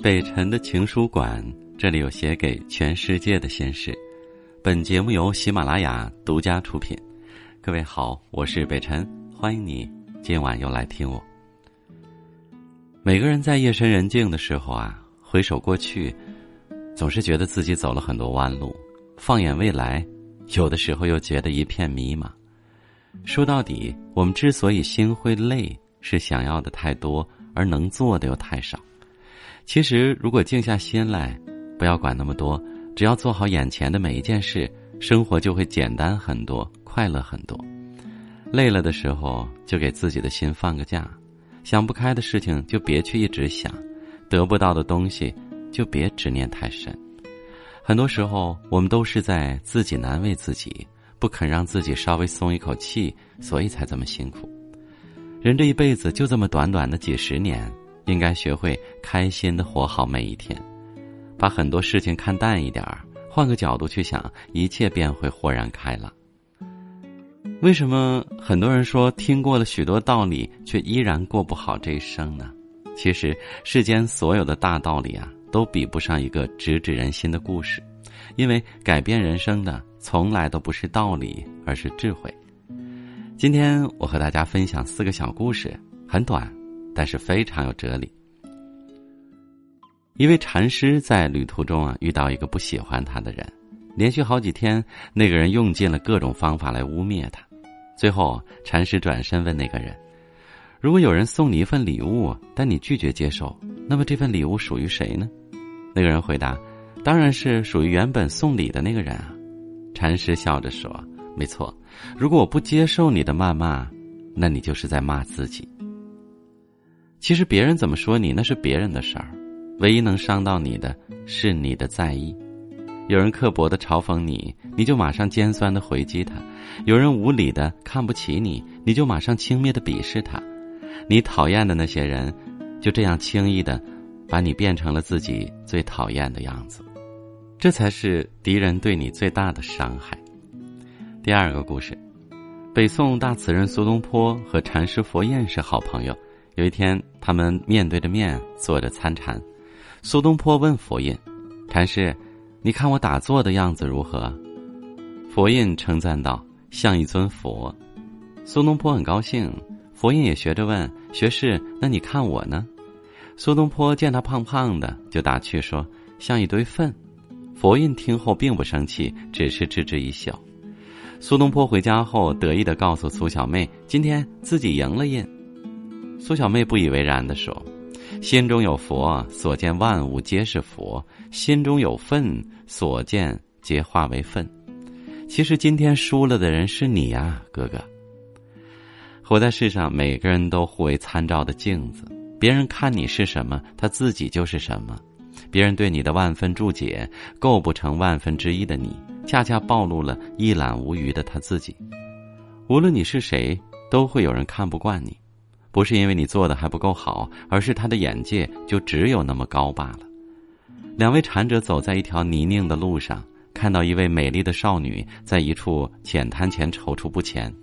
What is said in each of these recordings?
北辰的情书馆，这里有写给全世界的心事。本节目由喜马拉雅独家出品。各位好，我是北辰，欢迎你今晚又来听我。每个人在夜深人静的时候啊，回首过去，总是觉得自己走了很多弯路；放眼未来，有的时候又觉得一片迷茫。说到底，我们之所以心会累，是想要的太多，而能做的又太少。其实，如果静下心来，不要管那么多，只要做好眼前的每一件事，生活就会简单很多，快乐很多。累了的时候，就给自己的心放个假。想不开的事情就别去一直想，得不到的东西就别执念太深。很多时候，我们都是在自己难为自己，不肯让自己稍微松一口气，所以才这么辛苦。人这一辈子就这么短短的几十年，应该学会开心的活好每一天，把很多事情看淡一点儿，换个角度去想，一切便会豁然开朗。为什么很多人说听过了许多道理，却依然过不好这一生呢？其实世间所有的大道理啊，都比不上一个直指人心的故事，因为改变人生的从来都不是道理，而是智慧。今天我和大家分享四个小故事，很短，但是非常有哲理。一位禅师在旅途中啊，遇到一个不喜欢他的人，连续好几天，那个人用尽了各种方法来污蔑他。最后，禅师转身问那个人：“如果有人送你一份礼物，但你拒绝接受，那么这份礼物属于谁呢？”那个人回答：“当然是属于原本送礼的那个人啊。”禅师笑着说：“没错，如果我不接受你的谩骂，那你就是在骂自己。其实别人怎么说你，那是别人的事儿，唯一能伤到你的是你的在意。”有人刻薄的嘲讽你，你就马上尖酸的回击他；有人无理的看不起你，你就马上轻蔑的鄙视他。你讨厌的那些人，就这样轻易的把你变成了自己最讨厌的样子。这才是敌人对你最大的伤害。第二个故事，北宋大词人苏东坡和禅师佛印是好朋友。有一天，他们面对着面坐着参禅，苏东坡问佛印：“禅师。”你看我打坐的样子如何？佛印称赞道：“像一尊佛。”苏东坡很高兴。佛印也学着问：“学士，那你看我呢？”苏东坡见他胖胖的，就打趣说：“像一堆粪。”佛印听后并不生气，只是置之一笑。苏东坡回家后，得意的告诉苏小妹：“今天自己赢了印。”苏小妹不以为然的说。心中有佛，所见万物皆是佛；心中有愤，所见皆化为愤。其实今天输了的人是你呀，哥哥。活在世上，每个人都互为参照的镜子，别人看你是什么，他自己就是什么。别人对你的万分注解，构不成万分之一的你，恰恰暴露了一览无余的他自己。无论你是谁，都会有人看不惯你。不是因为你做的还不够好，而是他的眼界就只有那么高罢了。两位禅者走在一条泥泞的路上，看到一位美丽的少女在一处浅滩前踌躇不前。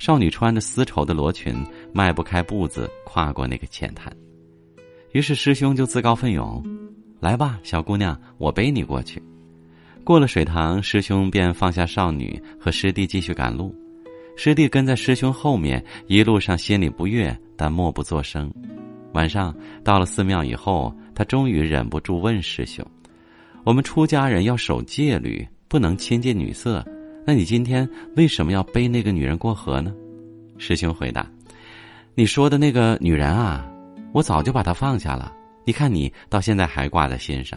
少女穿着丝绸的罗裙，迈不开步子跨过那个浅滩。于是师兄就自告奋勇：“来吧，小姑娘，我背你过去。”过了水塘，师兄便放下少女，和师弟继续赶路。师弟跟在师兄后面，一路上心里不悦，但默不作声。晚上到了寺庙以后，他终于忍不住问师兄：“我们出家人要守戒律，不能亲近女色。那你今天为什么要背那个女人过河呢？”师兄回答：“你说的那个女人啊，我早就把她放下了。你看你到现在还挂在心上。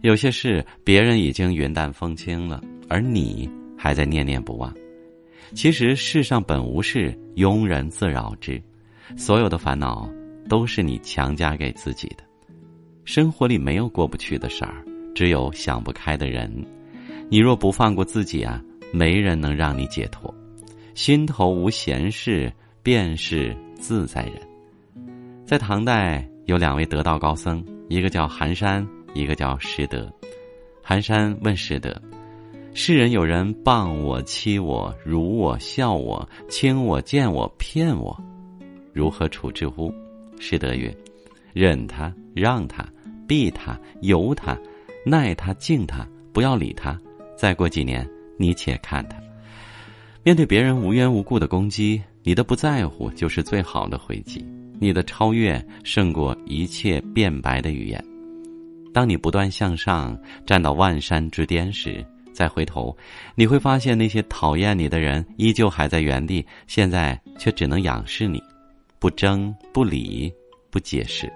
有些事别人已经云淡风轻了，而你还在念念不忘。”其实世上本无事，庸人自扰之。所有的烦恼都是你强加给自己的。生活里没有过不去的事儿，只有想不开的人。你若不放过自己啊，没人能让你解脱。心头无闲事，便是自在人。在唐代有两位得道高僧，一个叫寒山，一个叫拾得。寒山问拾得：“世人有人谤我、欺我、辱我、笑我、轻我、贱我、骗我，如何处置乎？师德曰：忍他，让他，避他，由他，耐他，敬他，不要理他。再过几年，你且看他。面对别人无缘无故的攻击，你的不在乎就是最好的回击。你的超越胜过一切辩白的语言。当你不断向上，站到万山之巅时。再回头，你会发现那些讨厌你的人依旧还在原地，现在却只能仰视你，不争不理不解释，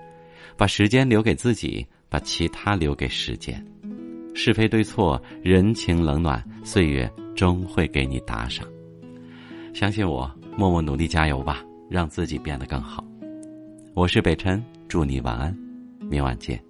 把时间留给自己，把其他留给时间。是非对错，人情冷暖，岁月终会给你打赏。相信我，默默努力加油吧，让自己变得更好。我是北辰，祝你晚安，明晚见。